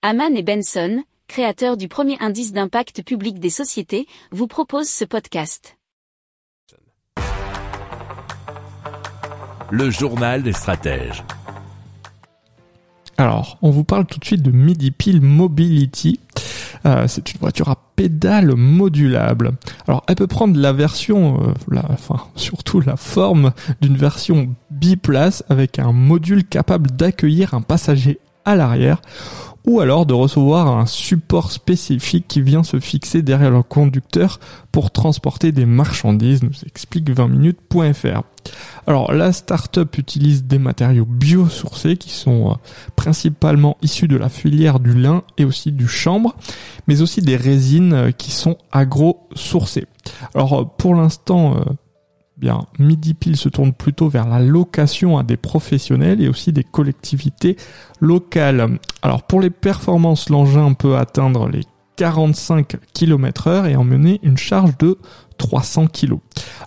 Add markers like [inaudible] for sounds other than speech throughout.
Haman et Benson, créateurs du premier indice d'impact public des sociétés, vous proposent ce podcast. Le journal des stratèges. Alors, on vous parle tout de suite de MidiPil Mobility. Euh, c'est une voiture à pédales modulable. Alors, elle peut prendre la version, euh, la, enfin, [laughs] surtout la forme d'une version biplace avec un module capable d'accueillir un passager à l'arrière ou alors de recevoir un support spécifique qui vient se fixer derrière le conducteur pour transporter des marchandises, nous explique 20minutes.fr. Alors la startup utilise des matériaux biosourcés qui sont euh, principalement issus de la filière du lin et aussi du chanvre, mais aussi des résines euh, qui sont agro-sourcées. Alors euh, pour l'instant, bien MidiPil se tourne plutôt vers la location à des professionnels et aussi des collectivités locales. Alors pour les performances, l'engin peut atteindre les 45 km heure et emmener une charge de 300 kg.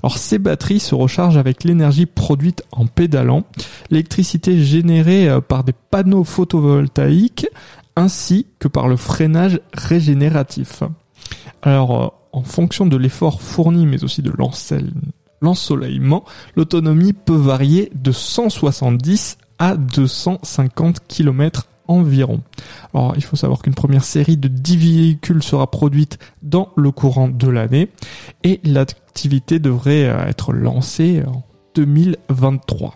Alors ces batteries se rechargent avec l'énergie produite en pédalant, l'électricité générée euh, par des panneaux photovoltaïques ainsi que par le freinage régénératif. Alors euh, en fonction de l'effort fourni mais aussi de l'ensoleillement, l'autonomie peut varier de 170 à 250 km environ. Alors, il faut savoir qu'une première série de 10 véhicules sera produite dans le courant de l'année et l'activité devrait euh, être lancée en 2023.